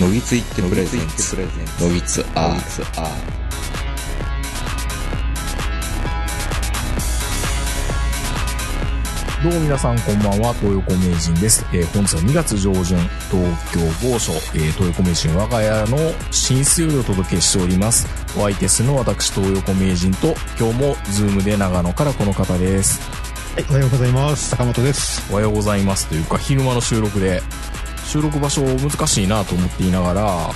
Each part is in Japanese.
ノギツイッテプレゼンツノギツアールどうも皆さんこんばんは、東横名人です。えー本日は2月上旬、東京某所、えー東横名人我が家の寝室よりお届けしております。お相手するのは私、東横名人と、今日もズームで長野からこの方です。はい、おはようございます。坂本です。おはようございますというか、昼間の収録で、収録場所難しいなと思っていながら、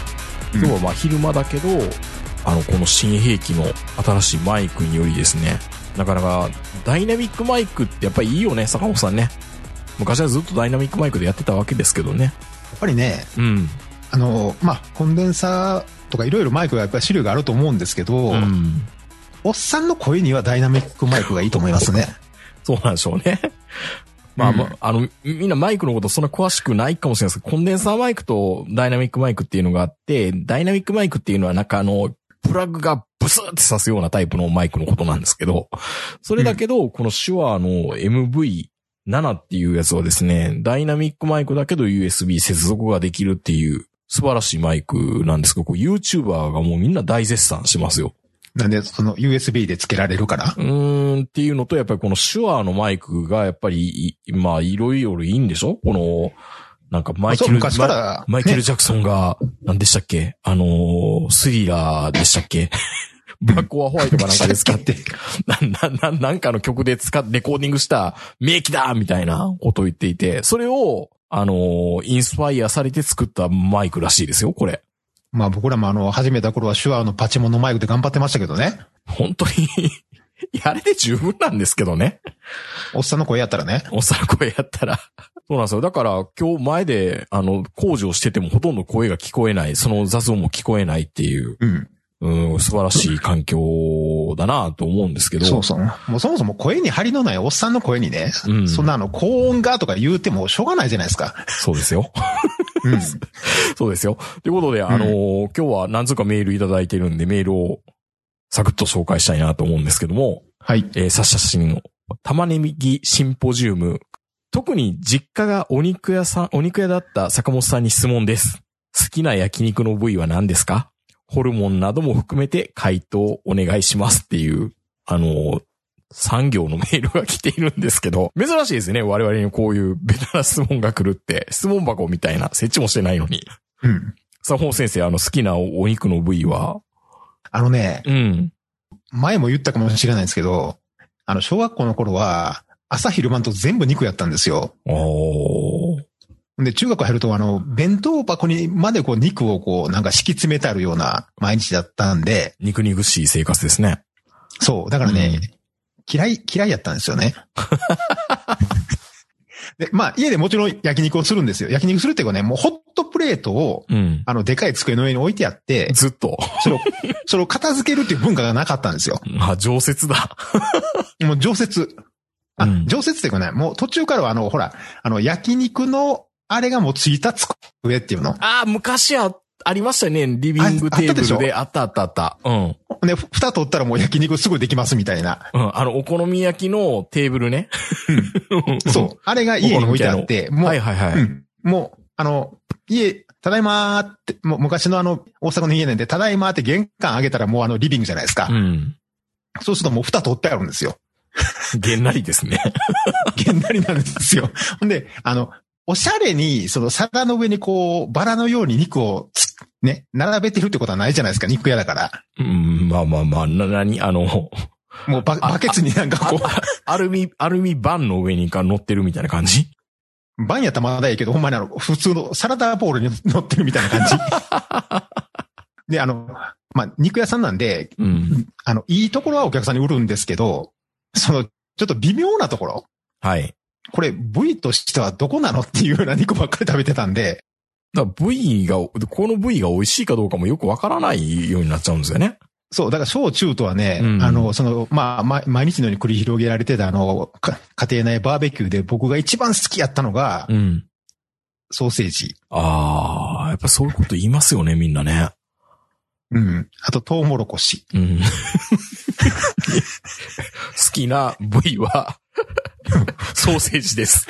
今日はまあ昼間だけど、あの、この新兵器の新しいマイクによりですね、なかなかダイナミックマイクってやっぱりいいよね、坂本さんね。昔はずっとダイナミックマイクでやってたわけですけどね。やっぱりね、うん。あの、まあ、コンデンサーとかいろいろマイクがやっぱり種類があると思うんですけど、うん。おっさんの声にはダイナミックマイクがいいと思いますね。そうなんでしょうね。まあ、うん。まあ、あの、みんなマイクのことそんな詳しくないかもしれないです。けど、コンデンサーマイクとダイナミックマイクっていうのがあって、ダイナミックマイクっていうのはなんかあの、プラグがブスって刺すようなタイプのマイクのことなんですけど、それだけど、この手話の MV7 っていうやつはですね、ダイナミックマイクだけど USB 接続ができるっていう素晴らしいマイクなんですけど、YouTuber がもうみんな大絶賛しますよ。なんで、その USB で付けられるから？うーんっていうのと、やっぱりこの手話のマイクが、やっぱりい、まあ、いろいろいいんでしょ？この、なんかマイケル、ママイケル・ねジャクソンが、何でしたっけ？あのー、スリラーでしたっけ？ブラック・オア・ホワイトかなんかで使って、な、な、な、なんかの曲で使って、レコーディングした名機だみたいなことを言っていて、それを、あのー、インスパイアされて作ったマイクらしいですよ、これ。まあ僕らもあの、始めた頃は手話のパチモンのマイクで頑張ってましたけどね。本当にい や、あれで十分なんですけどね。おっさんの声やったらね。おっさんの声やったら。そうなんですよ。だから今日前で、あの、工事をしててもほとんど声が聞こえない、その雑音も聞こえないっていう、うん。うん、素晴らしい環境だなと思うんですけど。そうそう。もうそもそも声に張りのないおっさんの声にね、うんそんなあの、高音がとか言うてもしょうがないじゃないですか。そうですよ。うん。そうですよ。ということで、あのー今日は何つうかメールいただいてるんで、メールをサクッと紹介したいなと思うんですけども、はい。えー、サッシャシンの玉ねぎシンポジウム。特に実家がお肉屋さん、お肉屋だった坂本さんに質問です。好きな焼肉の部位は何ですか？ホルモンなども含めて回答お願いしますっていう、あのー産業のメールが来ているんですけど、珍しいですね。我々にこういうベタな質問が来るって、質問箱みたいな、設置もしてないのに。うん。さあ、本先生、あの、好きなお肉の部位は？あのね、うん。前も言ったかもしれないんですけど、あの、小学校の頃は、朝昼晩と全部肉やったんですよ。おー。で、中学入ると、あの、弁当箱にまでこう肉をこう、なんか敷き詰めてあるような毎日だったんで、肉肉しい生活ですね。そう、だからね、嫌い、嫌いやったんですよね。で、まあ、家でもちろん焼肉をするんですよ。焼肉するっていうかね、もうホットプレートを、うん。あの、でかい机の上に置いてあって、ずっと。それを、それを片付けるっていう文化がなかったんですよ。あ、常設だ。もう常設。あ、うん常設っていうかね、もう途中からはあの、ほら、あの、焼肉の、あれがもうついた机っていうの。あ、昔は、ありましたね。リビングテーブルで。あったあったあった。うん。で、ふ蓋取ったらもう焼肉すぐできますみたいな。うん。あの、お好み焼きのテーブルね。そう。あれが家に置いてあって、もう、はいはいはい。うんもう、あの、家、ただいまーって、もう昔のあの、大阪の家なんで、ただいまーって玄関開けたらもうあの、リビングじゃないですか。うん。そうするともう蓋取ってあるんですよ。げんなりですね。げんなりなんですよ。ほんで、あの、おしゃれに、その皿の上にこう、バラのように肉をつ、ね、並べてるってことはないじゃないですか、肉屋だから。うん、まあまあまあ、な、なに、あの、もうババケツになんかこアルミ、アルミ板の上にか乗ってるみたいな感じ？う、バンやったらまだいいけど、ほんまにあの、普通のサラダボールに乗ってるみたいな感じ。で、あの、まあ、肉屋さんなんで、うん。あの、いいところはお客さんに売るんですけど、その、ちょっと微妙なところ、はい。これ部位としてはどこなのっていうような肉ばっかり食べてたんで、だから部位が、この部位が美味しいかどうかもよくわからないようになっちゃうんですよね。そう、だから小中とはね、うんあの、その、まあ、ま、毎日のように繰り広げられてたあの、か家庭内バーベキューで僕が一番好きやったのが、うん。ソーセージ。ああ、やっぱそういうこと言いますよね、みんなね。うん。あと、トウモロコシ。うん。好きな部位は、ソーセージです。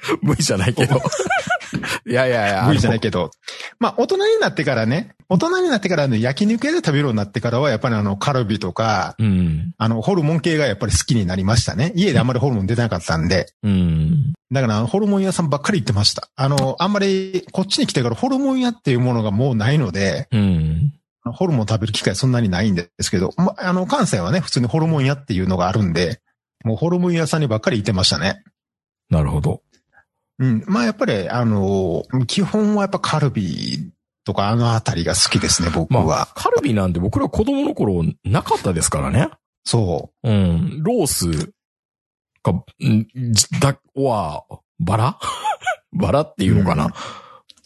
部位じゃないけど。いやいやいや。部位じゃないけど。まあ、大人になってからね、大人になってからね、焼肉屋で食べるようになってからは、やっぱりあの、カルビとか、うん。あの、ホルモン系がやっぱり好きになりましたね。家であんまりホルモン出てなかったんで。うん。だから、ホルモン屋さんばっかり行ってました。あの、あんまり、こっちに来てからホルモン屋っていうものがもうないので、うん。ホルモン食べる機会そんなにないんですけど、ま、あの、関西はね、普通にホルモン屋っていうのがあるんで、もうホルモン屋さんにばっかり行ってましたね。なるほど。うん。まあ、やっぱり、あの、基本はやっぱカルビとかあのあたりが好きですね、僕は。まあ、カルビなんて僕ら子供の頃なかったですからね。そうん。ロースか、んじだ、は、バラ？バラっていうのかな、うん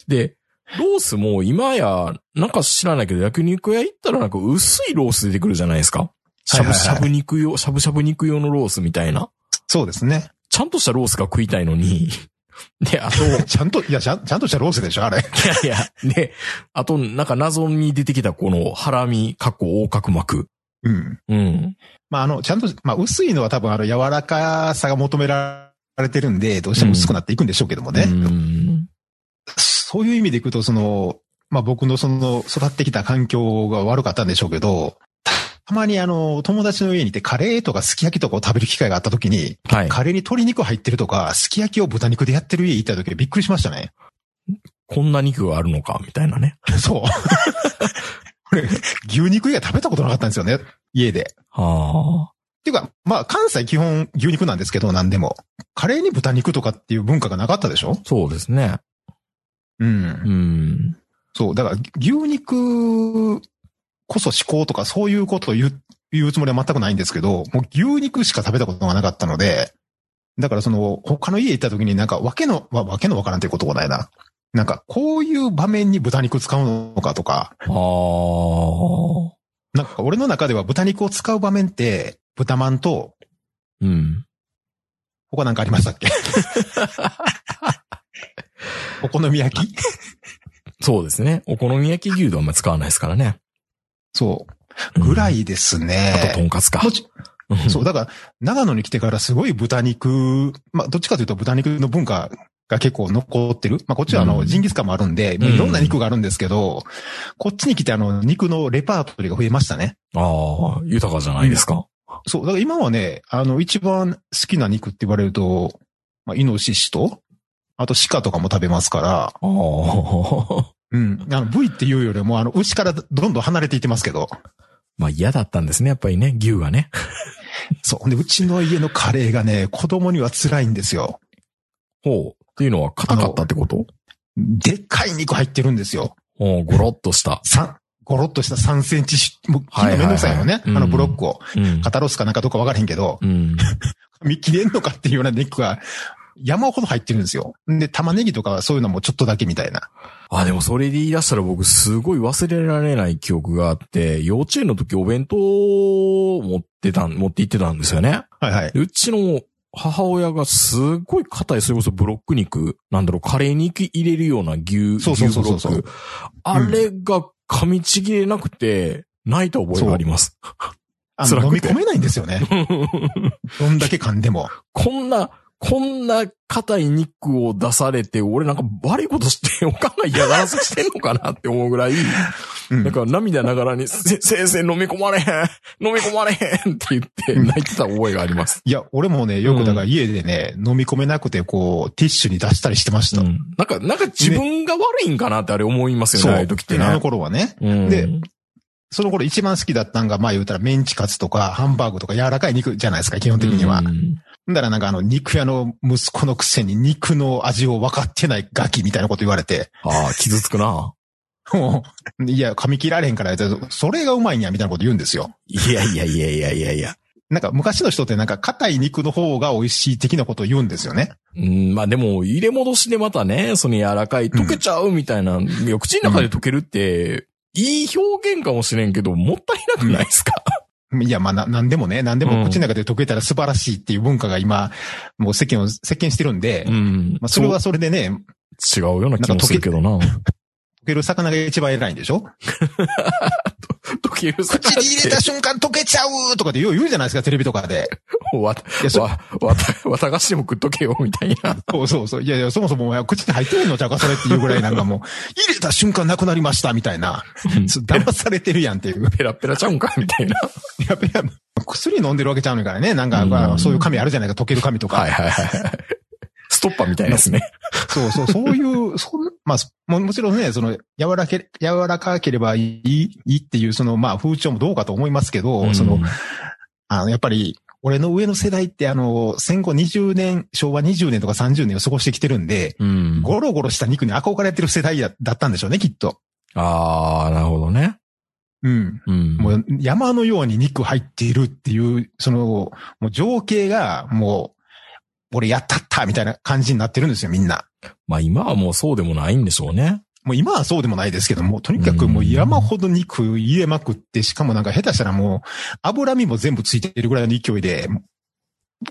で、ロースも今や、なんか知らないけど焼肉屋行ったらなんか薄いロース出てくるじゃないですか。しゃぶしゃぶ肉用、しゃぶしゃぶ肉用のロースみたいな。う。そうですね。ちゃんとしたロースが食いたいのに。で、あと、いちゃんと、いや、ちゃんちゃんとしたロースでしょ、あれ。やいや、で、あと、なんか謎に出てきたこのハラミ、かっこ横隔膜。うん。うん。まあ、あの、ちゃんと、まあ、薄いのは多分、あの、柔らかさが求められてるんで、どうしても薄くなっていくんでしょうけどもね。うん。そういう意味でいくと、その、まあ、僕のその、育ってきた環境が悪かったんでしょうけど、たたまにあの、友達の家に行ってカレーとかすき焼きとかを食べる機会があった時に、はい。カレーに鶏肉入ってるとか、すき焼きを豚肉でやってる家行った時びっくりしましたね。こんな肉があるのか、みたいなね。そう。これ、牛肉以外食べたことなかったんですよね、家で。はあ。っていうか、まあ、関西基本牛肉なんですけど、何でも。カレーに豚肉とかっていう文化がなかったでしょ？そうですね。うん。うん。そう。だから、牛肉こそ思考とかそういうことを言う、言うつもりは全くないんですけど、もう牛肉しか食べたことがなかったので、だからその、他の家行った時になんか、わけの、わわけのわからんっていうことがないな。なんか、こういう場面に豚肉使うのかとか、ああ。なんか俺の中では豚肉を使う場面って、豚まんと、うん。他なんかありましたっけ？お好み焼き？そうですね。お好み焼き牛丼はあんま使わないですからね。そう。ぐらいですね。あと、とんかつかそう、だから、長野に来てからすごい豚肉、まあ、どっちかというと豚肉の文化が結構残ってる。まあ、こっちはあの、うんジンギスカンもあるんで、いろんな肉があるんですけど、こっちに来てあの、肉のレパートリーが増えましたね。ああ、豊かじゃないですか。そう、だから今はね、あの、一番好きな肉って言われると、まあ、イノシシと、あと鹿とかも食べますから、ああ。うん。あの、部位っていうよりも、あの、牛からどんどん離れていってますけど、まあ嫌だったんですね、やっぱりね、牛がね。そう。で、うちの家のカレーがね、子供には辛いんですよ。ほう。っていうのは硬かったってこと？でっかい肉入ってるんですよ。おゴロッとした。三、ゴロッとした3センチし、もう、切るのめんどくさいよね。はいはいはいあのブロックを。うん。肩ロースかなんかどうかわからへんけど、うん。見切れんのかっていうような肉が山ほど入ってるんですよ。で、玉ねぎとかはそういうのもちょっとだけみたいな。あ、でもそれで言い出したら僕すごい忘れられない記憶があって、幼稚園の時お弁当を持ってたん、持って行ってたんですよね。はいはい。でうちの母親がすっごい硬い、それこそブロック肉、なんだろう、カレーに入れるような牛、そうそうそうそうそう。あれが噛みちぎれなくて、泣いた覚えがあります。あの、飲み込めないんですよね。どんだけ噛んでも。こんな、こんな硬い肉を出されて、俺なんか悪いことして、おかんが嫌がらせしてんのかなって思うぐらい、うんなんか涙ながらに、せ先生飲み込まれへん飲み込まれへんって言って泣いてた覚えがあります。いや、俺もね、よくだから家でね、飲み込めなくて、こう、ティッシュに出したりしてました。うん。なんか、なんか自分が悪いんかなってあれ思いますよね、ああいう時ってね。あの頃はね。うんでその頃一番好きだったんが、まあ言うたらメンチカツとかハンバーグとか柔らかい肉じゃないですか、基本的には。うんだからなんかあの肉屋の息子のくせに肉の味を分かってないガキみたいなこと言われて、ああ、傷つくな。もういや、噛み切られへんからそれがうまいんや、みたいなこと言うんですよ。いやいやいやいやいやいや。なんか昔の人ってなんか硬い肉の方が美味しい的なことを言うんですよね。うん、まあでも、入れ戻しでまたね、その柔らかい、溶けちゃうみたいな、いや口の中で溶けるって、いい表現かもしれんけど、もったいなくないですか、いや、まあな、なんでもね、なんでも口の中で溶けたら素晴らしいっていう文化が今、もう世間を席巻してるんで、うん。まあそれはそれでね、違うような気もするけどな。溶ける魚が一番偉いんでしょ？口に入れた瞬間溶けちゃうとかってよう言うじゃないですか、テレビとかで。わ、いや、そわ、わた、わたがしでも食っとけよ、みたいな。そうそうそう。いやいや、そもそもお前口に入ってるのちゃうか、それっていうぐらいなんかもう、入れた瞬間なくなりました、みたいな。騙されてるやんっていう。ペラペラちゃうんか、みたいな。やべやべ薬飲んでるわけちゃうのからね。なんか、そういう紙あるじゃないか、溶ける紙とか。はいはいはい。ストッパーみたいですね。そうそう、そういう、そんまあ、ももちろんね、その、柔らけ、柔らかければいい、いいっていう、その、まあ、風潮もどうかと思いますけど、その、あの、やっぱり、俺の上の世代って、あの、戦後20年、昭和20年とか30年を過ごしてきてるんで、うん。ゴロゴロした肉に憧れてる世代だだったんでしょうね、きっと。ああ、なるほどね。うん。うん。もう山のように肉入っているっていう、その、もう情景が、もう、俺やったったみたいな感じになってるんですよ、みんな。まあ今はもうそうでもないんでしょうね。もう今はそうでもないですけども、とにかくもう山ほど肉入れまくって、しかもなんか下手したらもう脂身も全部ついてるぐらいの勢いで、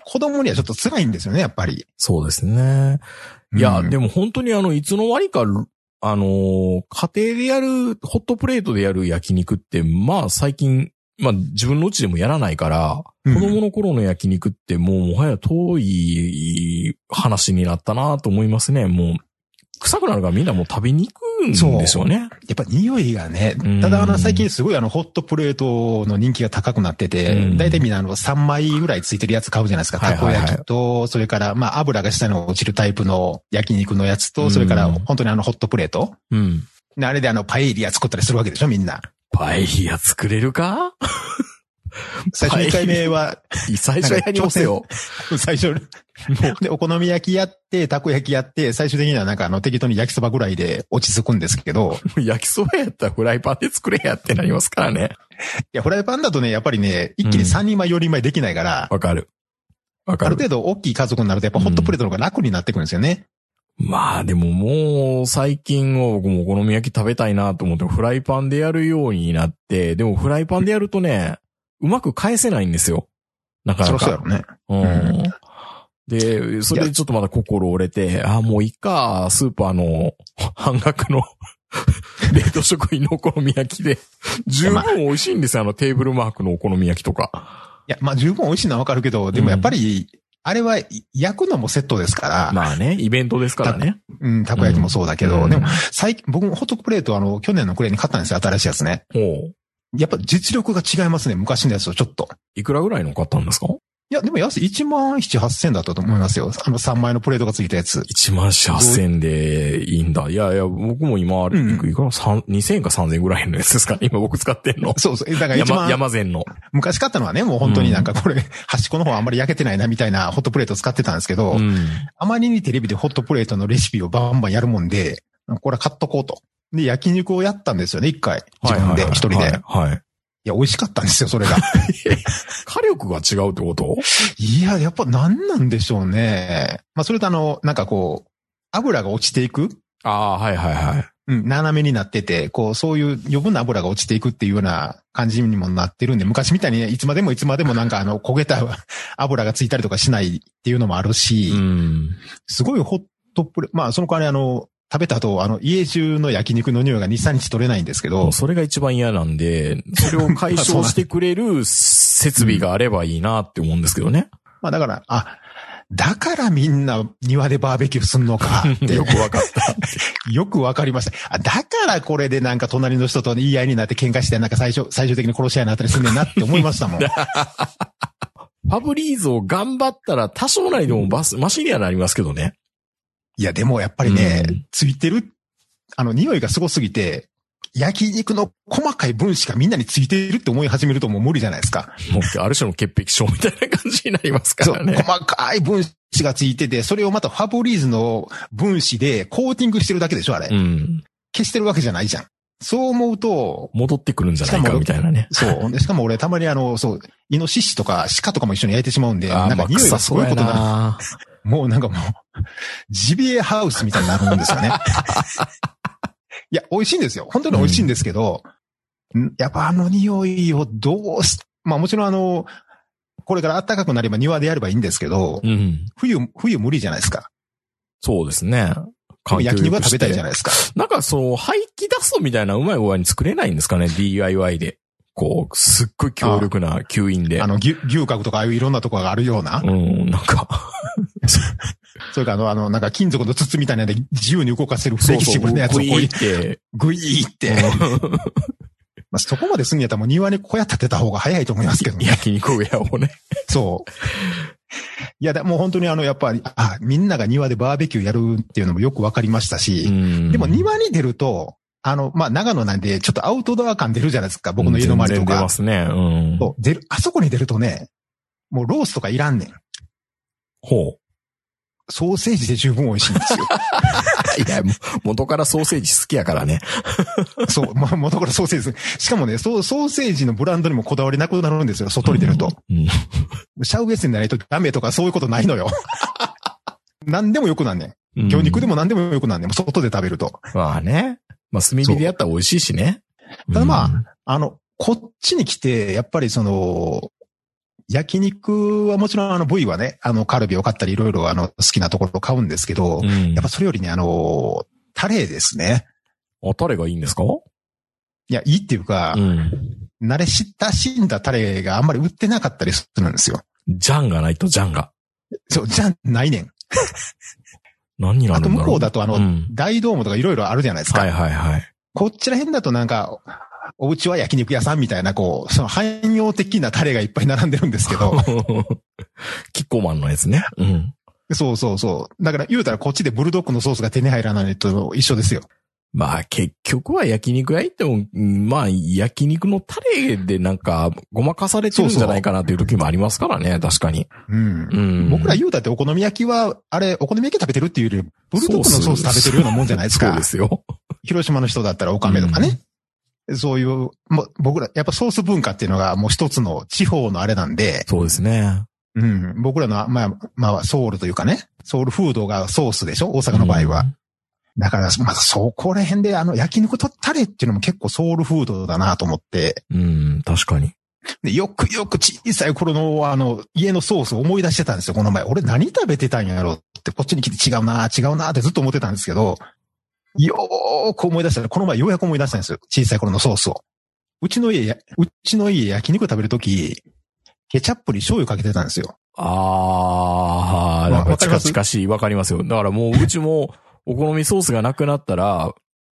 子供にはちょっと辛いんですよね、やっぱり。そうですね。いや、うんでも本当にあの、いつの間にか、あのー家庭でやる、ホットプレートでやる焼肉って、まあ最近、まあ自分のうちでもやらないから、うん子供の頃の焼肉ってもうもはや遠い話になったなと思いますね。もう、臭くなるからみんなもう食べに行くんでしょうね。やっぱ匂いがねうん、ただあの最近すごいあのホットプレートの人気が高くなっててう、んだいたいみんなあの3枚ぐらいついてるやつ買うじゃないですか。たこ焼きと、それからまあ油が下に落ちるタイプの焼肉のやつと、それからうん本当にあのホットプレート。うん。であれであのパエリア作ったりするわけでしょ、みんな。パエリア作れるか？最初1回目は、最初やりますよ。最初、で、お好み焼きやって、たこ焼きやって、最終的にはなんかあの適当に焼きそばぐらいで落ち着くんですけど、焼きそばやったらフライパンで作れやってなりますからね。いや、フライパンだとね、やっぱりね、一気に3人前、4人前できないから、わかる。わあかる。る程度大きい家族になるとやっぱホットプレートの方が楽になってくるんですよね。まあでももう最近は僕もお好み焼き食べたいなと思ってフライパンでやるようになって、でもフライパンでやるとね、うまく返せないんですよ。なかそなか。ろそろやろね。うん。で、それでちょっとまだ心折れて、あ、もういいか、スーパーの半額の 冷凍食品のお好み焼きで、十分美味しいんですよ、あのテーブルマークのお好み焼きとか。いや、まあ十分美味しいのはわかるけど、でもやっぱり、あれは焼くのもセットですから、まあね、イベントですからね。うん、たこ焼きもそうだけど、うんでも最近、僕もホットプレートあの、去年の暮れに買ったんですよ、新しいやつね。ほう。やっぱ実力が違いますね、昔のやつとちょっと。いくらぐらいの買ったんですか？いや、でも安い、1万7、8千だったと思いますよ。あの3枚のプレートがついたやつ。1万4、8千でいいんだ。いやいや、僕も今、あれ、うんいくら？三2000円か3000円ぐらいのやつですかね 今僕使ってんの。そうそう。だから一山、番、山善の。昔買ったのはね、もう本当になんかこれ、端っこの方あんまり焼けてないなみたいなホットプレート使ってたんですけど、うん。あまりにテレビでホットプレートのレシピをバンバンやるもんで、これ買っとこうと。で、焼肉をやったんですよね、一回。自分で、一人で。はいい。はい。や、美味しかったんですよ、それが。が違うってこと？いや、やっぱ何なんでしょうね。まあ、それとあの、なんかこう、油が落ちていく？ああ、はいはいはい。うん、斜めになってて、こう、そういう余分な油が落ちていくっていうような感じにもなってるんで、昔みたいにねいつまでもいつまでもなんかあの、焦げた 油がついたりとかしないっていうのもあるし、うん。すごいホットプレ、まあ、その代わりあの、食べた後、あの、家中の焼肉の匂いが2、3日取れないんですけどそれが一番嫌なんで、それを解消してくれる設備があればいいなって思うんですけどね。まあだから、あ、だからみんな庭でバーベキューすんのかって よくわかった。よくわかりました。あ、だからこれでなんか隣の人と言い合いになって喧嘩してなんか最初、最終的に殺し合いになったりすんねんなって思いましたもん。ファブリーズを頑張ったら多少なりでもバス、マシにはなりますけどね。いや、でもやっぱりね、うんついてる、あの、匂いがすごすぎて、焼肉の細かい分子がみんなについているって思い始めるともう無理じゃないですか。もう、ある種の潔癖症みたいな感じになりますかそう、らね。細かい分子がついてて、それをまたファブリーズの分子でコーティングしてるだけでしょ、あれ。うん。消してるわけじゃないじゃん。そう思うと、戻ってくるんじゃないかみたいなね。そう。でしかも俺たまにあの、そう、イノシシとか鹿とかも一緒に焼いてしまうんで、なんか匂いがすごいことになる。な。もうなんかもう、ジビエハウスみたいになるんですよね。いや、美味しいんですよ。本当に美味しいんですけど、んやっぱあの匂いをどうし、まあもちろんあの、これから暖かくなれば庭でやればいいんですけど、うん。冬、冬無理じゃないですか。そうですね。焼肉は食べたいじゃないですか。なんかそう、排気出すみたいなうまい具合に作れないんですかね ?DIY で。こう、すっごい強力な吸引で。あの、牛、牛角とかああいういろんなところがあるような。うん、なんか、それからあの、あの、なんか金属の筒みたいなので自由に動かせるフレキシブルなやつをこうグイーって、グイーって。まあ、そこまですんやったらもう庭に小屋建てた方が早いと思いますけどね。焼肉ウェアをね。そう。いや、だもう本当にあの、やっぱり、あ、みんなが庭でバーベキューやるっていうのもよくわかりましたし、うんでも庭に出ると、あの、まあ、長野なんで、ちょっとアウトドア感出るじゃないですか、僕の家の周りとか出ま。すね。うん。そう出る、あそこに出るとね、もうロースとかいらんねん。ほソーセージで十分美味しいんですよ。う。いや、元からソーセージ好きやからね。そう、まあ、元からソーセージ。しかもね、そう、ソーセージのブランドにもこだわりなくなるんですよ、外に出ると。うん。シャウエッセンでないとダメとかそういうことないのよ。何でもよくなんねん。うん魚肉でも何でもよくなんねん。もう外で食べると。まあね。まあ、炭火でやったら美味しいしね。ただまあうんあの、こっちに来て、やっぱりその、焼肉はもちろんあの部位はね、あのカルビを買ったりいろいろあの好きなところを買うんですけど、うんやっぱそれよりね、あの、タレですね。あ、タレがいいんですか？いや、いいっていうか、うん。慣れ親しんだタレがあんまり売ってなかったりするんですよ。ジャンがないとジャンが。そう、じゃないねん。何になあとるんだろう？向こうだとあの、うん大ドームとかいろいろあるじゃないですか。はいはいはい。こっちら辺だとなんか、お家は焼肉屋さんみたいな、こう、その汎用的なタレがいっぱい並んでるんですけど、キッコーマンのやつね。うん。そうそうそう。だから言うたらこっちでブルドッグのソースが手に入らないと一緒ですよ。まあ結局は焼肉屋行っても、うんまあ焼肉のタレでなんかごまかされてるんじゃないかなっていう時もありますからね、確かに。うん。うん。僕ら言うたってお好み焼きは、あれ、お好み焼き食べてるっていうより、ブルドッグのソース食べてるようなもんじゃないですか。そうですよ。広島の人だったらおかめとかね。そういう、もう僕ら、やっぱソース文化っていうのがもう一つの地方のあれなんで、そうですね。うん、僕らの、まあ、まあ、ソウルというかね、ソウルフードがソースでしょ？大阪の場合は。だから、まずそこら辺で、あの、焼肉とタレっていうのも結構ソウルフードだなと思って、うん。うん、確かに。でよくよく小さい頃の、あの、家のソースを思い出してたんですよ、この前。俺何食べてたんやろって、こっちに来て違うな違うなってずっと思ってたんですけど、よーく思い出したら、この前ようやく思い出したんですよ。小さい頃のソースを。うちの家や、うちの家焼肉食べるとき、ケチャップに醤油かけてたんですよ。ああ、なんか近わかります？近しい、わかりますよ。だからもううちもお好みソースがなくなったら、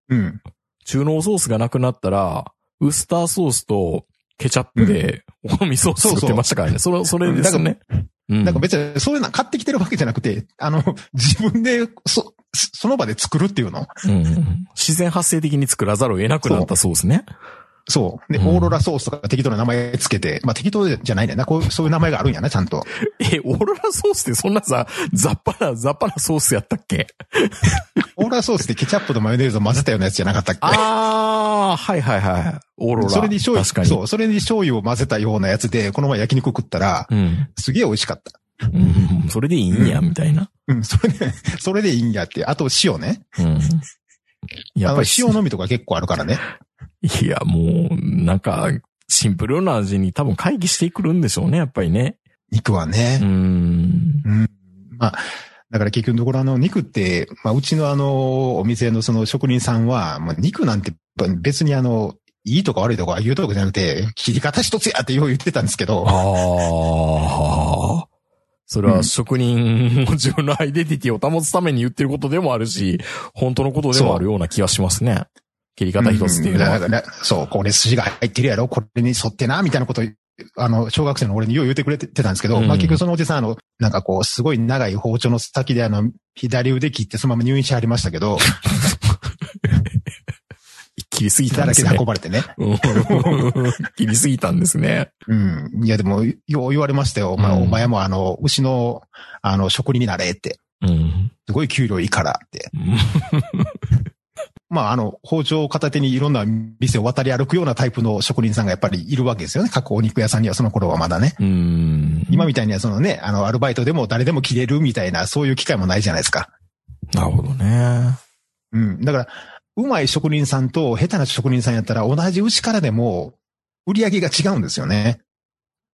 うん。中濃ソースがなくなったら、ウスターソースとケチャップでお好みソース作ってましたからね。それ、それですね。うんなんか別にそういうの買ってきてるわけじゃなくて、あの、自分で、そ、その場で作るっていうの？うん自然発生的に作らざるを得なくなったソースね。そう。で、うんオーロラソースとか適当な名前つけて、まあ適当じゃないねんな。こう、そういう名前があるんやな、ちゃんと。え、オーロラソースってそんなさ、雑把な、雑把なソースやったっけ？オーロラソースってケチャップとマヨネーズを混ぜたようなやつじゃなかったっけ？ああ、はいはいはい。オーロラ。それに醤油、確かに。そう、それに醤油を混ぜたようなやつで、この前焼肉食ったら、うん。すげえ美味しかった。うん。それでいいんや、みたいな。うん、それで、それでいいんやって。あと塩ね。うん。やっぱり、塩のみとか結構あるからね。いや、もう、なんか、シンプルな味に多分回帰してくるんでしょうね、やっぱりね。肉はね。うん。うん。まあ、だから結局のところあの肉って、まあうちのあのお店のその職人さんは、もう肉なんて別にあの、いいとか悪いとか言うとかじゃなくて、切り方一つやってよう言ってたんですけど、ああ。それは職人も自分のアイデンティティを保つために言ってることでもあるし、本当のことでもあるような気がしますね。切り方一つっていうのは。んだからそう、これ筋が入ってるやろ、これに沿ってな、みたいなことあの、小学生の俺によう言ってくれてたんですけど、うんまあ結局そのおじさんあの、なんかこう、すごい長い包丁の先であの、左腕切ってそのまま入院しはりましたけど、切りすぎただらけんですね。で運ばれてね。うん 切りすぎたんですね。うん。いやでも、よう言われましたよ。まあ、うんお前もあの、牛の、あの、職人になれって。うん。すごい給料いいからって。まあ、あの、包丁を片手にいろんな店を渡り歩くようなタイプの職人さんがやっぱりいるわけですよね。各お肉屋さんにはその頃はまだね。うん。今みたいにはそのね、あの、アルバイトでも誰でも切れるみたいな、そういう機会もないじゃないですか。なるほどね。うん。だから、うまい職人さんと下手な職人さんやったら同じ牛からでも売り上げが違うんですよね。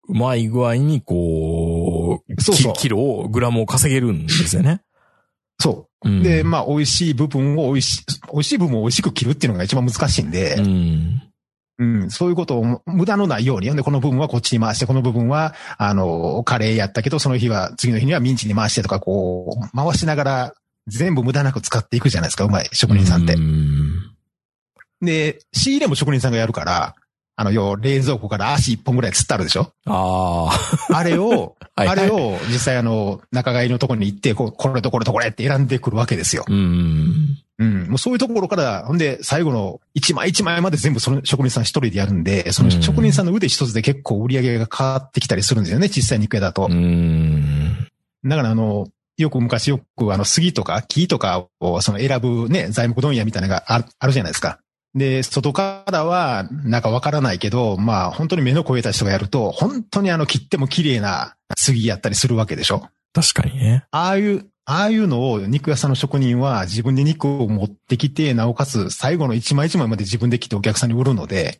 うまい具合にこう、そうそうキキロを、グラムを稼げるんですよね。そうう。んで、まあ、美味しい部分を美味しい、美味しい部分を美味しく切るっていうのが一番難しいんで、うん。うん、そういうことを無駄のないように、で、この部分はこっちに回して、この部分は、あの、カレーやったけど、その日は、次の日にはミンチに回してとか、こう、回しながら、全部無駄なく使っていくじゃないですか、うまい職人さんってう。んで、仕入れも職人さんがやるから、あの、要、冷蔵庫から足一本ぐらい釣ってあるでしょ？あ あれを、あ。はいあれ。を実際あの、仲買のところに行って、これとこれとこれって選んでくるわけですよ。うん。うん。もうそういうところから、ほんで、最後の一枚一枚まで全部その職人さん一人でやるんで、そのうん職人さんの腕一つで結構売り上げが変わってきたりするんですよね、実際肉屋だとう。ん。だからあの、よく昔よくあの杉とか木とかをその選ぶね、材木問屋みたいなのがあるじゃないですか。で、外からはなんかわからないけど、まあ本当に目の肥えた人がやると、本当にあの切っても綺麗な杉やったりするわけでしょ。確かにね。ああいう、ああいうのを肉屋さんの職人は自分で肉を持ってきて、なおかつ最後の一枚一枚まで自分で切ってお客さんに売るので、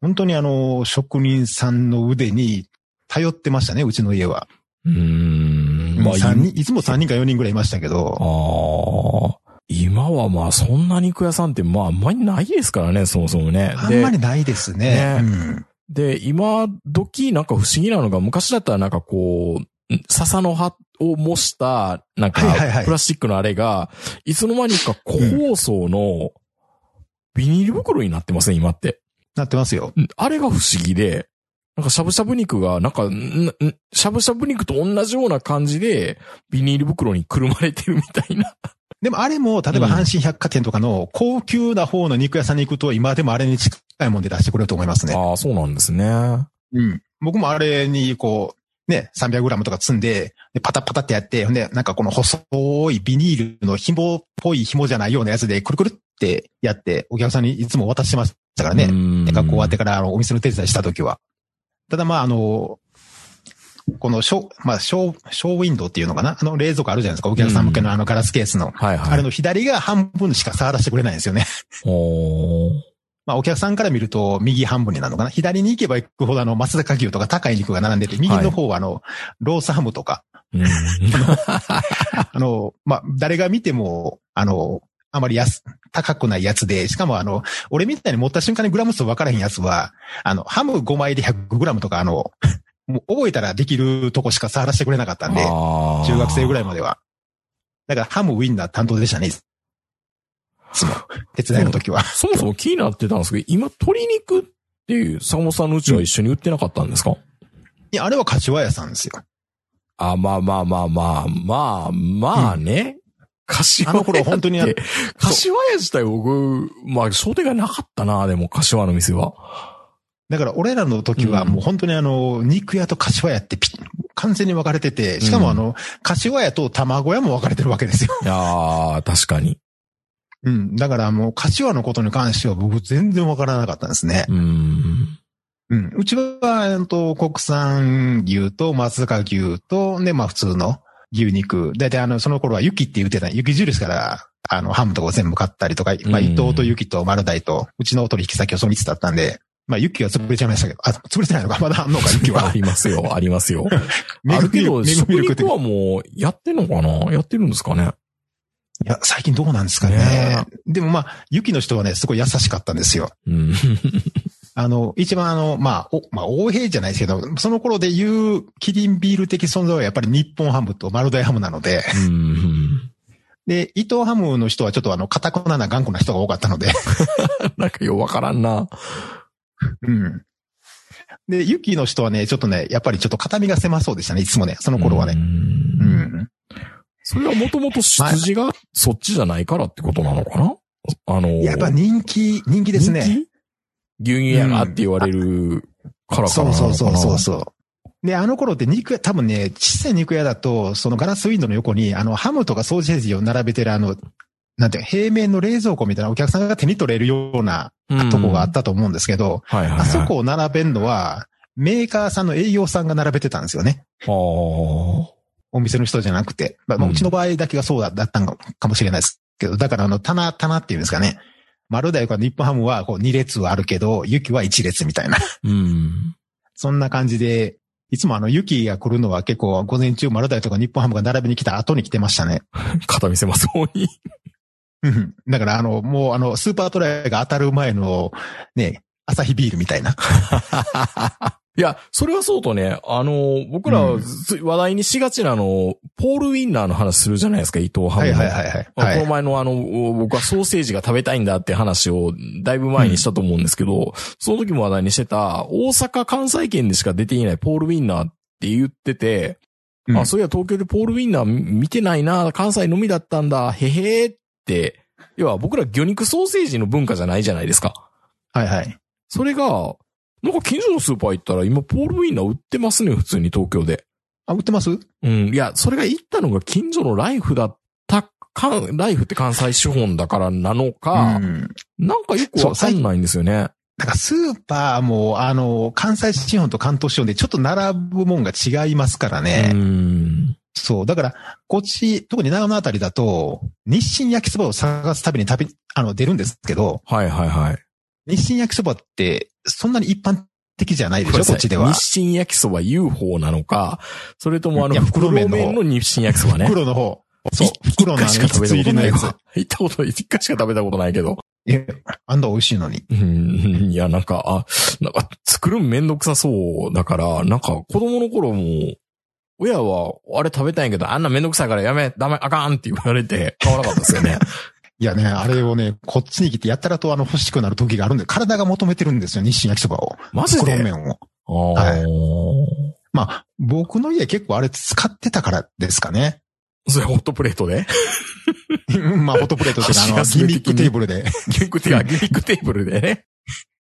本当にあの、職人さんの腕に頼ってましたね、うちの家は。うん。まあ、三人いつも3人か4人ぐらいいましたけど、ああ。今はまあそんな肉屋さんってまああんまりないですからね、そもそもね。あんまりないですね。ねうんで、今時なんか不思議なのが昔だったらなんかこう、ん笹の葉を模した、なんかプラスチックのあれが、いつの間にか個包装のビニール袋になってません、今って。なってますよ。うんあれが不思議で、なんかしゃぶしゃぶ肉が、なんか、しゃぶしゃぶ肉と同じような感じで、ビニール袋にくるまれてるみたいな。でもあれも、例えば阪神百貨店とかの高級な方の肉屋さんに行くと、今でもあれに近いもんで出してくれると思いますね。ああ、そうなんですね。うん。僕もあれに、こう、ね、300グラムとか積んで、でパタパタってやって、ほんで、なんかこの細いビニールの紐っぽい紐じゃないようなやつで、くるくるってやって、お客さんにいつも渡してましたからね。学校終わってから、あの、お店の手伝いしたときは。ただまあ、あの、このショー、まあ、ショー、ショーウィンドウっていうのかな？あの冷蔵庫あるじゃないですか？お客さん向けのあのガラスケースの。はいはい。あれの左が半分しか触らせてくれないんですよね。おー まあ、お客さんから見ると右半分になるのかな？左に行けば行くほどあの、松坂牛とか高い肉が並んでて、右の方はあの、ロースハムとか、うん。あの、まあ、誰が見ても、あの、あまり安、高くないやつで、しかもあの、俺みたいに持った瞬間にグラム数分からへんやつは、あの、ハム5枚で100グラムとか、あの、もう覚えたらできるとこしか触らせてくれなかったんで、中中学生ぐらいい。までは。だからハムウィンナー担当でしたね。いつも。手伝いの時は。そもそも気になってたんですけど、今鶏肉っていう坂本さんのうちは一緒に売ってなかったんですか、いや、あれは柏屋さんですよ。あ、まあまあまあまあ、まあ、まあね。柏あの頃本当にあって柏屋自体僕、まあ商店街なかったな、でも柏の店は。だから俺らの時はうんもう本当にあの、肉屋と柏屋ってピ完全に分かれてて、しかもあの、柏屋と卵屋も分かれてるわけですよ。いやー、確かに。うん。だからもう柏のことに関しては僕全然分からなかったんですね。うん。うん。うちは、えっと、国産牛と松坂牛と、で、まあ普通の牛肉。だいたいあの、その頃は雪って言ってた、雪印から、あの、ハムとかを全部買ったりとか、まあうん伊藤と雪と丸大と、うちの取引先はその3つだったんで、まあ雪は潰れちゃいましたけど、あ、潰れてないのか？まだあんのか、雪あは。りますよ、ありますよ。メあるけど、食肉はもう、やってんのかな？やってるんですかね？いや、最近どうなんですかね。ねでもまあ、雪の人はね、すごい優しかったんですよ。うん。あの、一番あの、まあ、お、まあ、王兵じゃないですけど、その頃で言うキリンビール的存在はやっぱり日本ハムと丸大ハムなので、うん。で、伊藤ハムの人はちょっとあの、固くなな頑固な人が多かったので、なんかようわからんな。うん。で、ユキの人はね、ちょっとね、やっぱりちょっと肩身が狭そうでしたね、いつもね、その頃はね。う。うんん。それはもともと出自がそっちじゃないからってことなのかな？あの、やっぱ人気、人気ですね。牛乳やなって言われるからかそな。うそうそうそうそう。で、あの頃って肉屋、多分ね、小さい肉屋だと、そのガラスウィンドウの横に、あの、ハムとかソーセージを並べてるあの、なんていうの平面の冷蔵庫みたいなお客さんが手に取れるようなうんとこがあったと思うんですけど、はいはいはい。あそこを並べるのは、メーカーさんの営業さんが並べてたんですよね。お店の人じゃなくて。まあ、まあうちの場合だけがそうだだったのかもしれないですけど、だからあの、棚、棚っていうんですかね。丸大か日本ハムはこう2列はあるけど、雪は1列みたいな。うん。そんな感じで、いつもあの、雪が来るのは結構午前中丸大とか日本ハムが並びに来た後に来てましたね。肩見せますそうに。うんだからあの、もうあの、スーパートライが当たる前の、ね、朝日ビールみたいな。いや、それはそうとね、あの、僕ら話題にしがちなあの、ポールウィンナーの話するじゃないですか、伊藤ハムの。はいはいはいはい。この前のあの、僕はソーセージが食べたいんだって話をだいぶ前にしたと思うんですけど、その時も話題にしてた、大阪関西圏でしか出ていないポールウィンナーって言ってて、うんあ、そういや東京でポールウィンナー見てないな、関西のみだったんだ、へへーって、要は僕ら魚肉ソーセージの文化じゃないじゃないですか。はいはい。それが、なんか近所のスーパー行ったら今ポールウィンナー売ってますね、普通に東京で。あ、売ってます？うん。いや、それが行ったのが近所のライフだったか、ライフって関西資本だからなのか、うん。なんかよくわかんないんですよね。なんかスーパーも、あの、関西資本と関東資本でちょっと並ぶもんが違いますからね。うん。そう。だから、こっち、特に長野あたりだと、日清焼きそばを探すたびに旅、あの、出るんですけど、はいはいはい。日清焼きそばって、そんなに一般的じゃないでしょ、こっちでは。日清焼きそば UFO なのか、それともあの、いや袋袋麺の日清焼きそばね。袋の方。そうい。袋のしか食べたことない。行ったこと、一回しか食べたことないけど。え、あんな美味しいのに。うん、いや、なんか、あ、なんか、作るんめんどくさそうだから、なんか、子供の頃も、親は、あれ食べたいんやけど、あんなめんどくさいからやめ、ダメ、あかんって言われて、買わなかったですよね。いやね、あれをね、こっちに来てやったらとあの欲しくなる時があるんで、体が求めてるんですよ、日清焼きそばを。マジで？袋麺を。はい。まあ、僕の家結構あれ使ってたからですかね。それホットプレートで？う んまあ、ホットプレートとか、あの、ギミックテーブルで、ギミックテーブル、でね。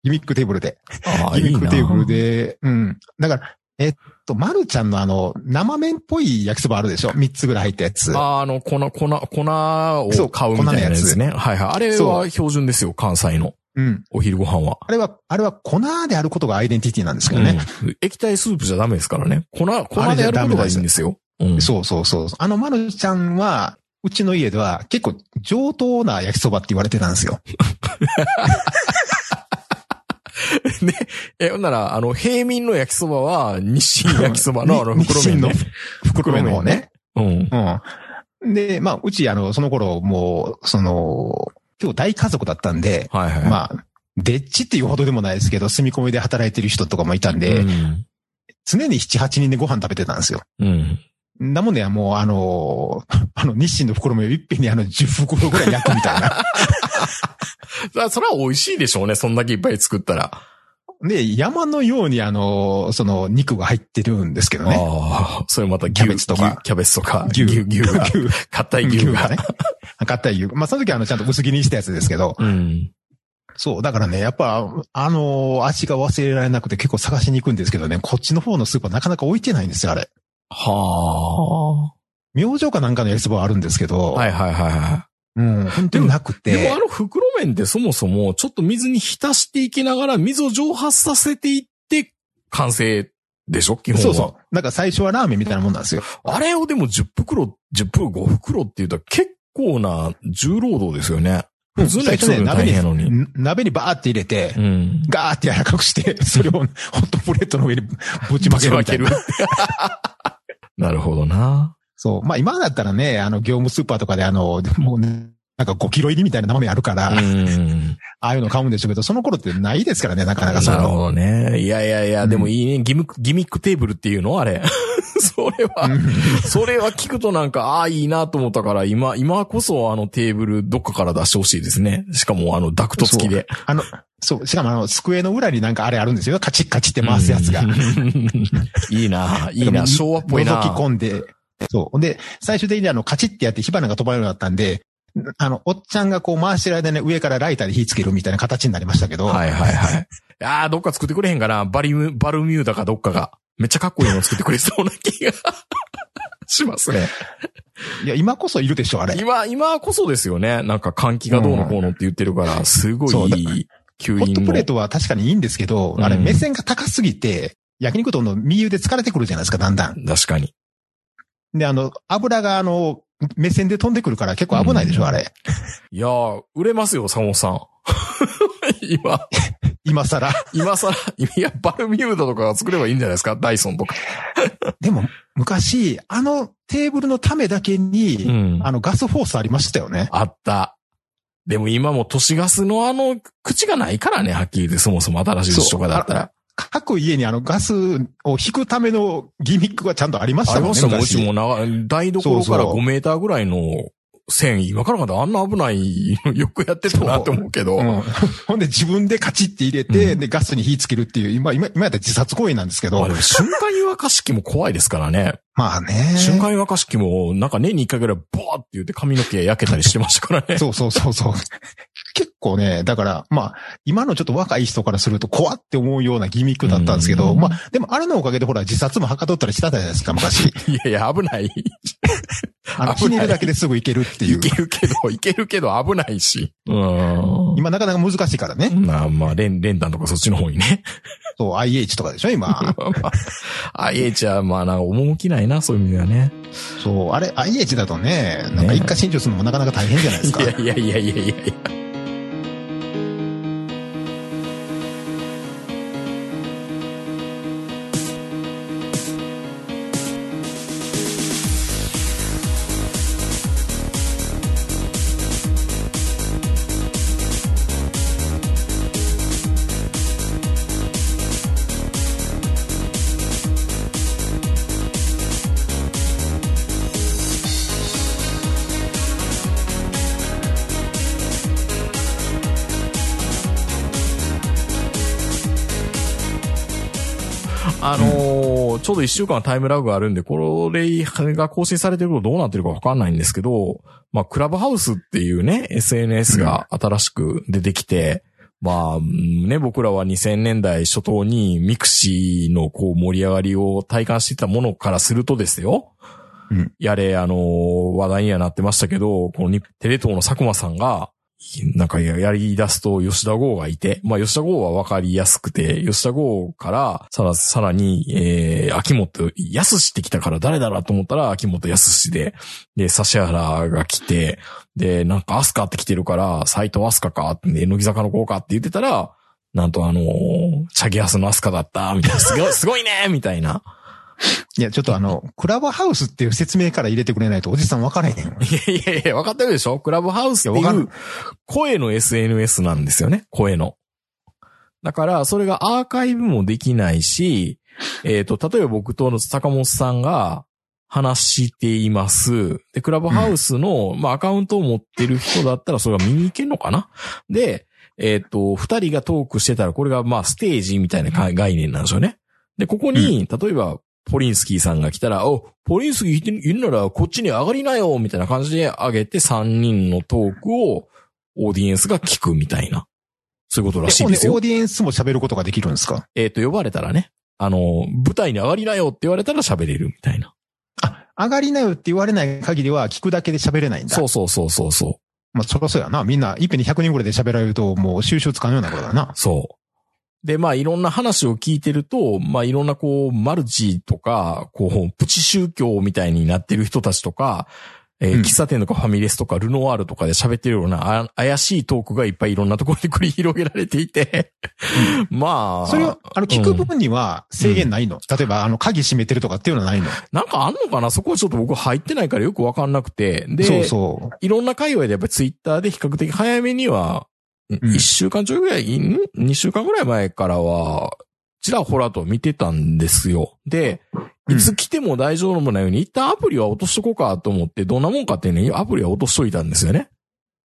ギミックテーブルで、ああ、いギミックテーブルで、うん。だから、えっと、まるちゃんのあの、生麺っぽい焼きそばあるでしょ？三つぐらい入ったやつ。ああの、粉、粉、粉を買うみたいなやつね。はいはい。あれそは標準ですよ、関西の。うん。お昼ご飯は。あれは、あれは粉であることがアイデンティティなんですけどね。うん液体スープじゃダメですからね。粉、粉でやることがいいんですよ。うん。そうそうそう。あのまるちゃんは、うちの家では結構上等な焼きそばって言われてたんですよ。ね、え、ほんなら、あの、平民の焼きそばは、日清焼きそばの あの、に袋麺ね。日清の袋麺の方ね。うん。うん。で、まあ、うち、あの、その頃、もう、その、今日大家族だったんで、はいはい。まあ、でっちっていうほどでもないですけど、住み込みで働いてる人とかもいたんで、うん。常に7、8人でご飯食べてたんですよ。うん。なもんで、もう、あの、あの、日清の袋麺をいっぺんにあの、10袋ぐらい焼くみたいな。あそれは美味しいでしょうね、そんだけいっぱい作ったら。で、山のようにあの、その、肉が入ってるんですけどね。ああ、それまた牛キャベツとか牛キャベツとか、牛、牛、牛が、牛、硬い牛が。ね。硬い牛。まあ、その時はあの、ちゃんと薄切りにしたやつですけど。うん。そう。だからね、やっぱ、あの、味が忘れられなくて結構探しに行くんですけどね、こっちの方のスーパーなかなか置いてないんですよ、あれ。は明星かなんかの焼きそばはあるんですけあ。ど。はいはいはいはうん、本当になくい。でもてあ。の袋麺ってそもそも、ちょっと水に浸していきながら、水を蒸発させていって、完成でしょ？基本は。そうそう。なんか最初はラーメンみたいなもんなんですよ。あれをでも10袋、10袋、5袋って言ったら結構な重労働ですよね。普通の焼きそばより大変やのに。ん鍋にバーって入れて、うん。ガーって柔らかくして、それを ホットプレートの上にぶちまけるみたいな。なるほどな。そう。まあ今だったらね、あの業務スーパーとかであの、もうね、なんか5キロ入りみたいな生麺あるから、あうん。あいうの買うんでしょうけど、その頃ってないですからね、なかなかその。なるほどね。いやいやいや、うんでもいいね。ギミック、ギミックテーブルっていうの？あれ。それは、うんそれは聞くとなんか、ああ、いいなと思ったから、今、今こそあのテーブルどっかから出してほしいですね。しかもあのダクト付きで。あの、そう、しかもあの、机の裏になんかあれあるんですよ。カチッカチって回すやつが。うん いいな、いいな、昭和っぽいな。覗き込んで、そう。で、最終的にあの、カチッってやって火花が飛ばるようになったんで、あの、おっちゃんがこう回してる間に上からライターで火つけるみたいな形になりましたけど、はいはいはい。ああ、どっか作ってくれへんかな。バリム、バルミューダかどっかが。めっちゃかっこいいの作ってくれそうな気が しますね。いや、今こそいるでしょ、あれ。今、今こそですよね。なんか換気がどうのこうのって言ってるから、すごいいい吸引もホットプレー。トは確かにいいんですけど、あれうん目線が高すぎて、焼肉丼の右腕疲れてくるじゃないですか、だんだん。確かに。で、あの、油があの、目線で飛んでくるから結構危ないでしょ、うんあれ。いやー、売れますよ、坂本さん。今、今更。今さら、いや、バルミューダとか作ればいいんじゃないですか？ダイソンとか。でも、昔、あのテーブルのためだけに、んあの、ガスフォースありましたよね。あった。でも今も都市ガスのあの、口がないからね、はっきり言って、そもそも新しい牛とかだったら。各家にあのガスを引くためのギミックがちゃんとありましたもんね。ありましたもん、う昔ちもな、台所から5メーターぐらいの線、今からまだあんな危ないのよくやってたなって思うけど。うん。ほんで自分でカチって入れて、うんで、ガスに火つけるっていう、今、今、今やったら自殺行為なんですけどまあで、も瞬間湯沸かし器も怖いですからね。まあね。瞬間湯沸かし器も、なんか年に一回ぐらいボーって言って髪の毛焼けたりしてましたからね。そうそうそうそう。結構ね、だから、まあ、今のちょっと若い人からすると怖って思うようなギミックだったんですけど、うんまあ、でもあれのおかげでほら自殺もはかどったりしたじゃないですか、昔。いやいや、危ない。あの、ひねるだけですぐいけるってい。いうけるけど、いけるけど危ないし。うん。今なかなか難しいからね。まあまあ、連、連弾とかそっちの方にね。そう、IH とかでしょ、今。まあ、IH はまあなんか趣ないな、そういう意味ではね。そう、あれ、IH だとね、なんか一回新庄するのもなかなか大変じゃないですか。いやいやいやいやいやいや。ど一週間タイムラグがあるんで、これが更新されてることどうなってるかわかんないんですけど、まあ、クラブハウスっていうね、SNS が新しく出てきて、まあ、うんね、僕らは2000年代初頭にミクシーのこう盛り上がりを体感していたものからするとですよ。うんやれ、あのー話題にはなってましたけど、このにテレ東の佐久間さんが、なんかやり出すと吉田剛がいて、まあ吉田剛はわかりやすくて、吉田剛からさら、さらに、えー、秋元康って来たから誰だろうと思ったら秋元康で、で、指原が来て、で、なんかアスカって来てるから、斎藤アスカかって、ね、乃木坂の子かって言ってたら、なんとあのーチャゲアスのアスカだった、みたいな、すごい、すごいねみたいな。いや、ちょっとあの、クラブハウスっていう説明から入れてくれないとおじさん分からへん。いやいやいや、分かってるでしょ？クラブハウスっていう声の SNS なんですよね。声の。だから、それがアーカイブもできないし、えっ、と、例えば僕と坂本さんが話しています。で、クラブハウスの、まあ、アカウントを持ってる人だったらそれが見に行けんのかな？で、えっ、と、二人がトークしてたら、これがまあ、ステージみたいなか概念なんですよね。で、ここに、例えば、ポリンスキーさんが来たら、お、ポリンスキーいるならこっちに上がりなよみたいな感じで上げて3人のトークをオーディエンスが聞くみたいな。そういうことらしいですよオーディエンスも喋ることができるんですか？えっ、と、呼ばれたらね、あの、舞台に上がりなよって言われたら喋れるみたいな。あ、上がりなよって言われない限りは聞くだけで喋れないんだ。そうそうそうそうそう。まあ、そらそうやな。みんな、いっぺんに100人ぐらいで喋られると、もう収拾つかんようなことだな。そう。で、まあ、いろんな話を聞いてると、まあ、いろんなこう、マルチとか、こう、プチ宗教みたいになってる人たちとか、えーうん。喫茶店とかファミレスとかルノワールとかで喋ってるようなあ怪しいトークがいっぱいいろんなところで繰り広げられていて、まあ、それを、あの、聞く分には制限ないの、例えば、あの、鍵閉めてるとかっていうのはないの？なんかあんのかな？そこはちょっと僕入ってないからよくわかんなくて。で、そうそう。いろんな界隈でやっぱりツイッターで比較的早めには、ん一週間ちょいぐらい、ん？二週間ぐらい前からは、ちらほらと見てたんですよ。で、いつ来ても大丈夫もないように、一旦アプリは落としとこうかと思って、どんなもんかっていうね、アプリは落としといたんですよね。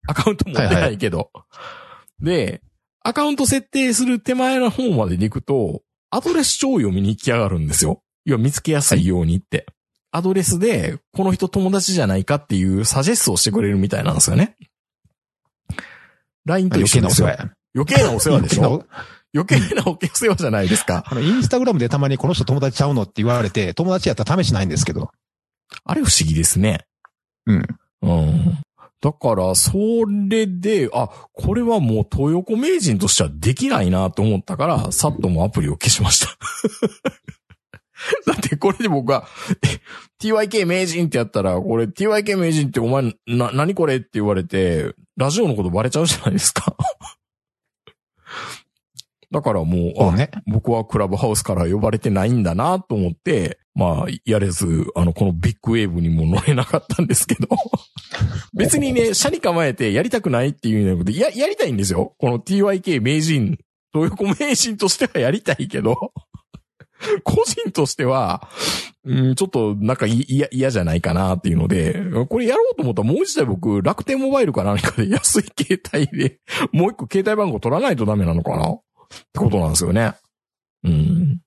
アカウント持ってないけど。で、アカウント設定する手前の方までに行くと、アドレス帳を読みに行き上がるんですよ。要は見つけやすいようにって。アドレスで、この人友達じゃないかっていうサジェストをしてくれるみたいなんですよね。LINE と余計一緒ですよ。なお世話や。余計なお世話でしょ？余計なお世話じゃないですか。あの、インスタグラムでたまにこの人友達ちゃうのって言われて、友達やったら試しないんですけど。あれ不思議ですね。うん。うん。だから、それで、あ、これはもう東横名人としてはできないなと思ったから、さっともうアプリを消しました。だってこれで僕が、え TYK 名人ってやったら、これ TYK 名人ってお前、な、何これって言われて、ラジオのことバレちゃうじゃないですか。だからもう、うね。僕はクラブハウスから呼ばれてないんだなと思って、まあ、やれず、あの、このビッグウェーブにも乗れなかったんですけど。別にね、車に構えてやりたくないっていうので、や、やりたいんですよ。この TYK 名人、東横名人としてはやりたいけど、個人としては、うん、ちょっとなんかい嫌、嫌じゃないかなっていうので、これやろうと思ったらもう一台僕、楽天モバイルか何かで安い携帯で、もう一個携帯番号取らないとダメなのかな？ってことなんですよね。うん。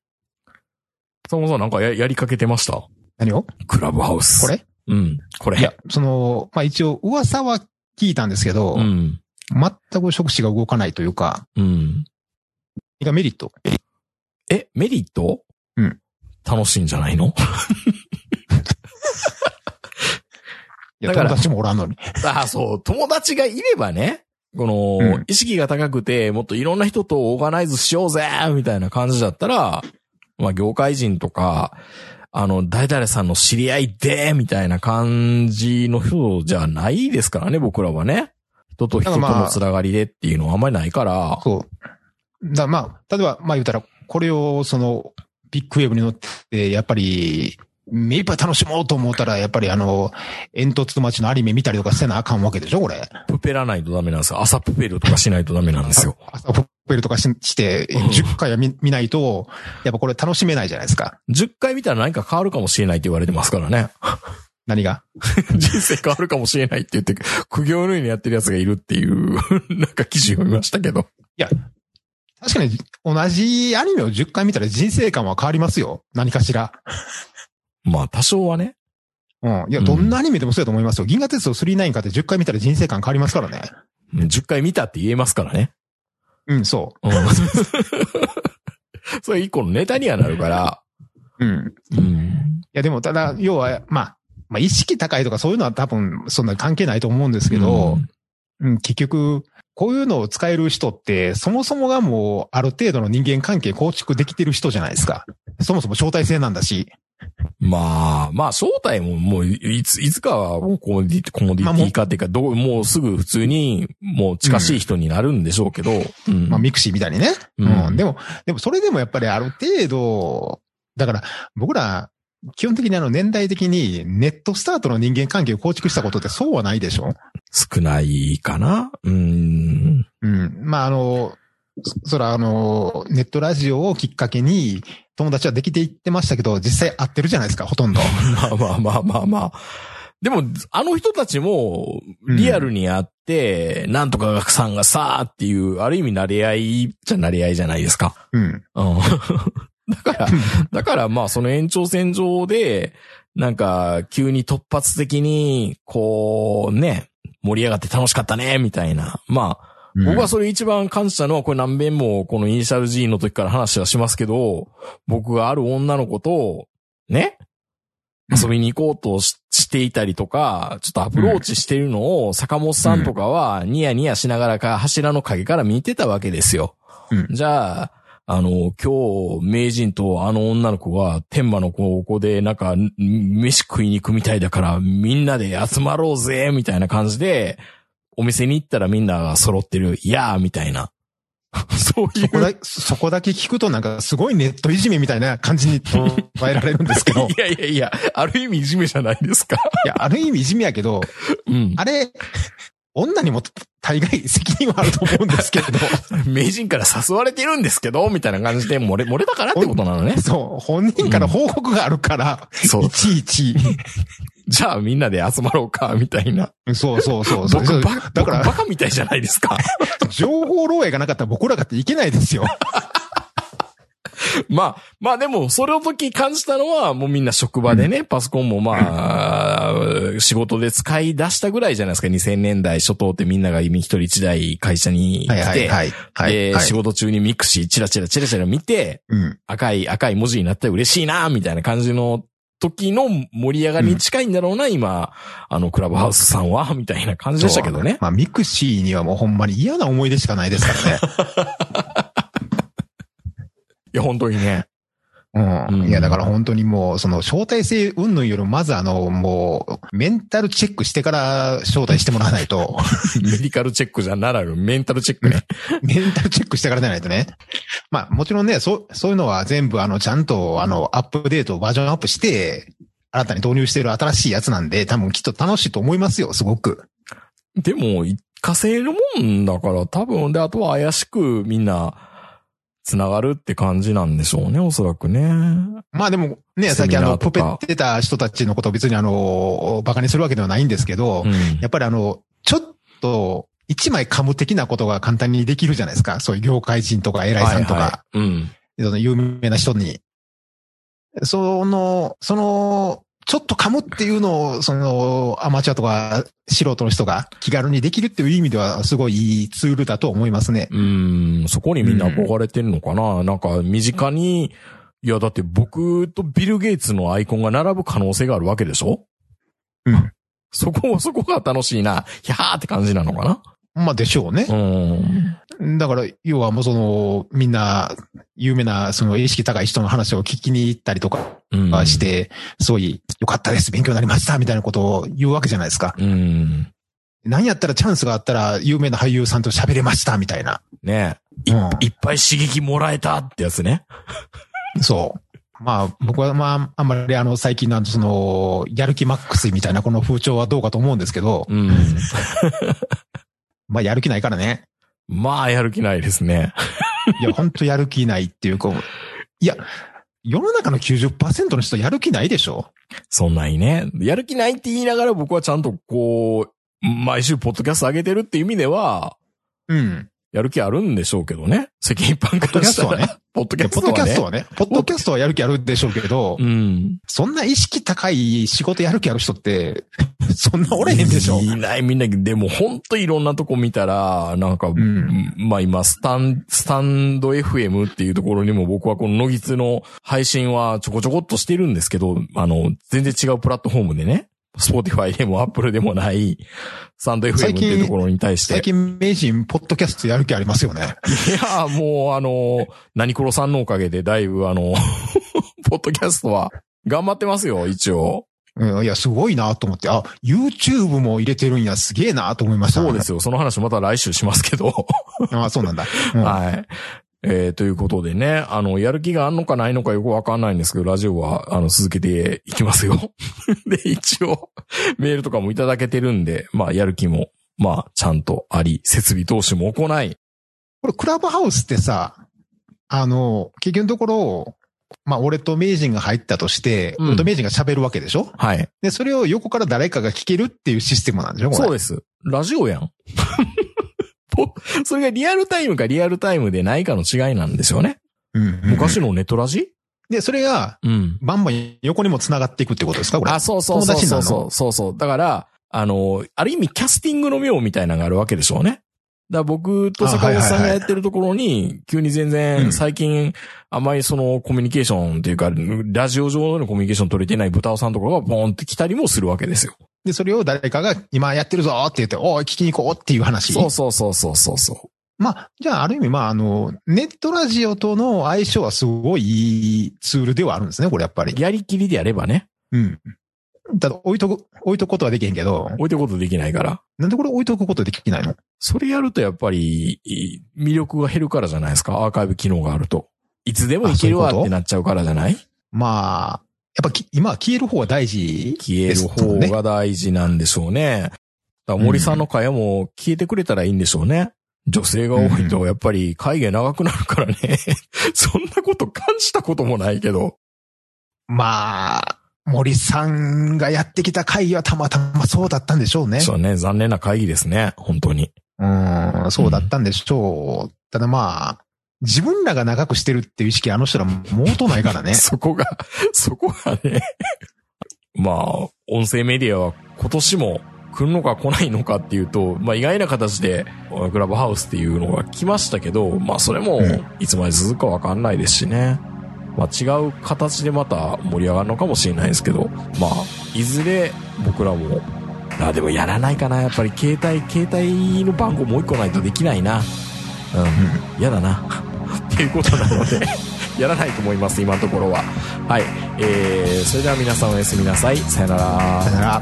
そもそもなんかややりかけてました？何を？クラブハウス。これ？うん。これ。いや、その、まあ一応噂は聞いたんですけど、うん。全く触手が動かないというか、うん。がメリット？え、メリット？うん。楽しいんじゃないの？いら友達もおらんのに。ああ、そう。友達がいればね、この、うん意識が高くて、もっといろんな人とオーガナイズしようぜみたいな感じだったら、まあ、業界人とか、あの、誰々さんの知り合いで、みたいな感じの人じゃないですからね、僕らはね。人と人とのつながりでっていうのはあんまりないから。そう。だまあ、例えば、まあ言うたら、これをその、ビッグウェーブに乗って、やっぱり、目いっぱい楽しもうと思ったら、やっぱりあの、煙突町のアニメ見たりとかせなあかんわけでしょ、これ。プペらないとダメなんですよ。朝プペルとかしないとダメなんですよ。朝ポッペルとかしして、うん10回は見見ないと、やっぱこれ楽しめないじゃないですか。10回見たら何か変わるかもしれないって言われてますからね。何が？人生変わるかもしれないって言って、苦行のようにやってる奴がいるっていう、なんか記事を見ましたけど。確かに、同じアニメを10回見たら人生観は変わりますよ。何かしら。まあ、多少はね。うん。いや、うんどんなアニメでもそうだと思いますよ。銀河鉄道39かって10回見たら人生観変わりますからね。10回見たって言えますからね。うん、そうん。それ一個のネタにはなるから。う。うん。うん。いや、でも、ただ、要は、まあ、まあ、意識高いとかそういうのは多分、そんな関係ないと思うんですけど、うん、結局、こういうのを使える人って、そもそもがもう、ある程度の人間関係構築できてる人じゃないですか。そもそも招待制なんだし。まあ、まあ、正体ももう、いつ、いつかはコモディコモディティ化っていうか、どう、もうすぐ普通に、もう近しい人になるんでしょうけど。うん。まあ、ミクシーみたいにね。ううんん。でも、でもそれでもやっぱりある程度、だから、僕ら、基本的にあの年代的にネットスタートの人間関係を構築したことってそうはないでしょ少ないかな？うん。うん。まあ、あの、そそら、あの、ネットラジオをきっかけに、友達はできていってましたけど、実際会ってるじゃないですか、ほとんど。まあまあまあまあまあ。でも、あの人たちも、リアルに会って、なんとかさんがさーっていう、ある意味慣れ合いじゃ慣れ合いじゃないですか。うん。うん。だから、だからまあその延長線上で、なんか急に突発的に、こうね、盛り上がって楽しかったね、みたいな。まあ、僕はそれ一番感じたのは、これ何遍もこのイニシャル G の時から話はしますけど、僕がある女の子と、ね、遊びに行こうとししていたりとか、ちょっとアプローチしてるのを坂本さんとかはニヤニヤしながらか柱の影から見てたわけですよ。うん。じゃあ、あの、今日、名人とあの女の子が天満の高校でなんか、ん飯食いに行くみたいだから、みんなで集まろうぜ、みたいな感じで、お店に行ったらみんなが揃ってる、いやー、みたいな。そういそこだう。そこだけ聞くとなんかすごいネットいじめみたいな感じに 捉えられるんですけど。いやいやいや、ある意味いじめじゃないですか。いや、ある意味いじめやけど、うん。あれ、女にも大概責任はあると思うんですけど、名人から誘われてるんですけど、みたいな感じで漏れ、漏れたからってことなのね。そう、本人から報告があるから、そうい。ちいち、じゃあみんなで集まろうか、みたいな。そうそうそうそう。僕、バだだから、から、バカみたいじゃないですか。情報漏洩がなかったら僕らだっていけないですよ。まあ、まあでも、それの時感じたのは、もうみんな職場でね、パソコンもまあ、仕事で使い出したぐらいじゃないですか。2000年代初頭ってみんなが一人一台会社に来て、はいはいはい。はい。で、はい仕事中にミクシーチラチラチラチラ見て、うん。赤い、赤い文字になったら嬉しいな、みたいな感じの時の盛り上がりに近いんだろうな、今、あの、クラブハウスさんは、みたいな感じでしたけどね。まあ、ミクシーにはもうほんまに嫌な思い出しかないですからね。いや、本当にね。うん。うんいや、だから本当にもう、その、招待制云々よりも、まずあの、もう、メンタルチェックしてから招待してもらわないと、メディカルチェックじゃならぬメンタルチェックね。メンタルチェックしてからじゃないとね。まあもちろんね、そう、そういうのは全部あの、ちゃんとあの、アップデート、バージョンアップして、新たに導入している新しいやつなんで、多分きっと楽しいと思いますよ、すごく。でも、一過性のもんだから、多分、で、あとは怪しくみんな、繋がるって感じなんでしょうね、おそらくね。まあでもね、さっきあの、ナーとかプペってた人たちのことを別にあの、バカにするわけではないんですけど、うん。やっぱりあの、ちょっと、一枚噛む的なことが簡単にできるじゃないですか。そういう業界人とか偉いさんとか、はいはいうん。その有名な人に。その、その、ちょっと噛むっていうのを、その、アマチュアとか素人の人が気軽にできるっていう意味では、すごいいいツールだと思いますね。うん、そこにみんな憧れてるのかな、なんか、身近に、いや、だって僕とビル・ゲイツのアイコンが並ぶ可能性があるわけでしょ？うん。そこ、そこが楽しいな。ひゃーって感じなのかな？まあでしょうね。うん。だから、要はもうその、みんな、有名な、その意識高い人の話を聞きに行ったりとかうん。して、すごい、よかったです、勉強になりました、みたいなことを言うわけじゃないですか。うん。何やったらチャンスがあったら、有名な俳優さんと喋れました、みたいな。ねいうんいっぱい刺激もらえたってやつね。そう。まあ、僕はまあ、あんまりあの、最近のその、やる気マックスみたいなこの風潮はどうかと思うんですけど、うん。まあ、やる気ないからね。まあ、やる気ないですね。いや、ほんとやる気ないっていう、こう、いや、世の中の90%の人やる気ないでしょ？そんないね。やる気ないって言いながら僕はちゃんとこう、毎週ポッドキャスト上げてるっていう意味では、うん。やる気あるんでしょうけどね。世間一般からしたら。ポッドキャポッドストはね。キャストはね、ポッドキャストはやる気あるでしょうけど、うん。そんな意識高い仕事やる気ある人って、そんなおれへんでしょいない、みんな、でもほんといろんなとこ見たら、なんか、んまあ今、スタン、スタンド FM っていうところにも僕はこのノギツの配信はちょこちょこっとしてるんですけど、あの、全然違うプラットフォームでね、スポーティファイでもアップルでもない、スタンド FM っていうところに対して。最近名人、ポッドキャストやる気ありますよね。いや、もうあの、何黒さんのおかげでだいぶあの、ポッドキャストは頑張ってますよ、一応。うん、いや、すごいなと思って、あ、YouTube も入れてるんや、すげえなと思いました、そうですよ。その話また来週しますけど。あそうなんだ。うんはい。えーということでね、あの、やる気があんのかないのかよくわかんないんですけど、ラジオは、あの、続けていきますよ。で、一応、メールとかもいただけてるんで、まあ、やる気も、まあ、ちゃんとあり、設備投資も行い、これ、クラブハウスってさ、あの、結局のところ、まあ、俺と名人が入ったとして、うん俺と名人が喋るわけでしょ？はい。で、それを横から誰かが聞けるっていうシステムなんでしょ？これ。そうです。ラジオやん。ぽそれがリアルタイムかリアルタイムでないかの違いなんですよね。うん昔のネットラジ？で、それが、うん。バンバン横にも繋がっていくってことですか？これ。あ、そうそうそうそうそう。そうそう。だから、あの、ある意味キャスティングの妙みたいなのがあるわけでしょうね。だから僕と坂本さんがやってるところに、急に全う然、ん最近、あんまりそのコミュニケーションっていうか、ラジオ上でのコミュニケーション取れてない豚尾さんとかがボーンって来たりもするわけですよ。で、それを誰かが今やってるぞって言って、おい、聞きに行こうっていう話。そうそうそうそうそうそまあ、じゃあ、ある意味、まあ、あの、ネットラジオとの相性はすごいいいツールではあるんですね、これやっぱりう。。やりきりでやればね、うん。ただ、置いとく、置いとくことはできへんけど、置いてくことできないから。なんでこれ置いとくことできないの？それやるとやっぱり、い魅力が減るからじゃないですか。アーカイブ機能があると。いつでもいけるわってなっちゃうからじゃない？まあ、やっぱき今は消える方が大事。消える方が大事なんでしょうね。森さんの会話も消えてくれたらいいんでしょうね。女性が多いとやっぱり会議長くなるからね。そんなこと感じたこともないけど。まあ、森さんがやってきた会議はたまたまそうだったんでしょうね。そうね、残念な会議ですね。本当に。うん、そうだったんでしょう。ただまあ、自分らが長くしてるっていう意識あの人らもうとないからね。そこが、そこがね。まあ、音声メディアは今年も来るのか来ないのかっていうと、まあ意外な形で、クラブハウスっていうのが来ましたけど、まあそれもうんいつまで続くかわかんないですしね。まあ違う形でまた盛り上がるのかもしれないですけど、まあ、いずれ僕らも、あ、でもやらないかな。やっぱり携帯、携帯の番号もう一個ないとできないな。うん。嫌だな。っていうことなので、やらないと思います、今のところは。はい。えー、それでは皆さんおやすみなさい。さよならさよなら、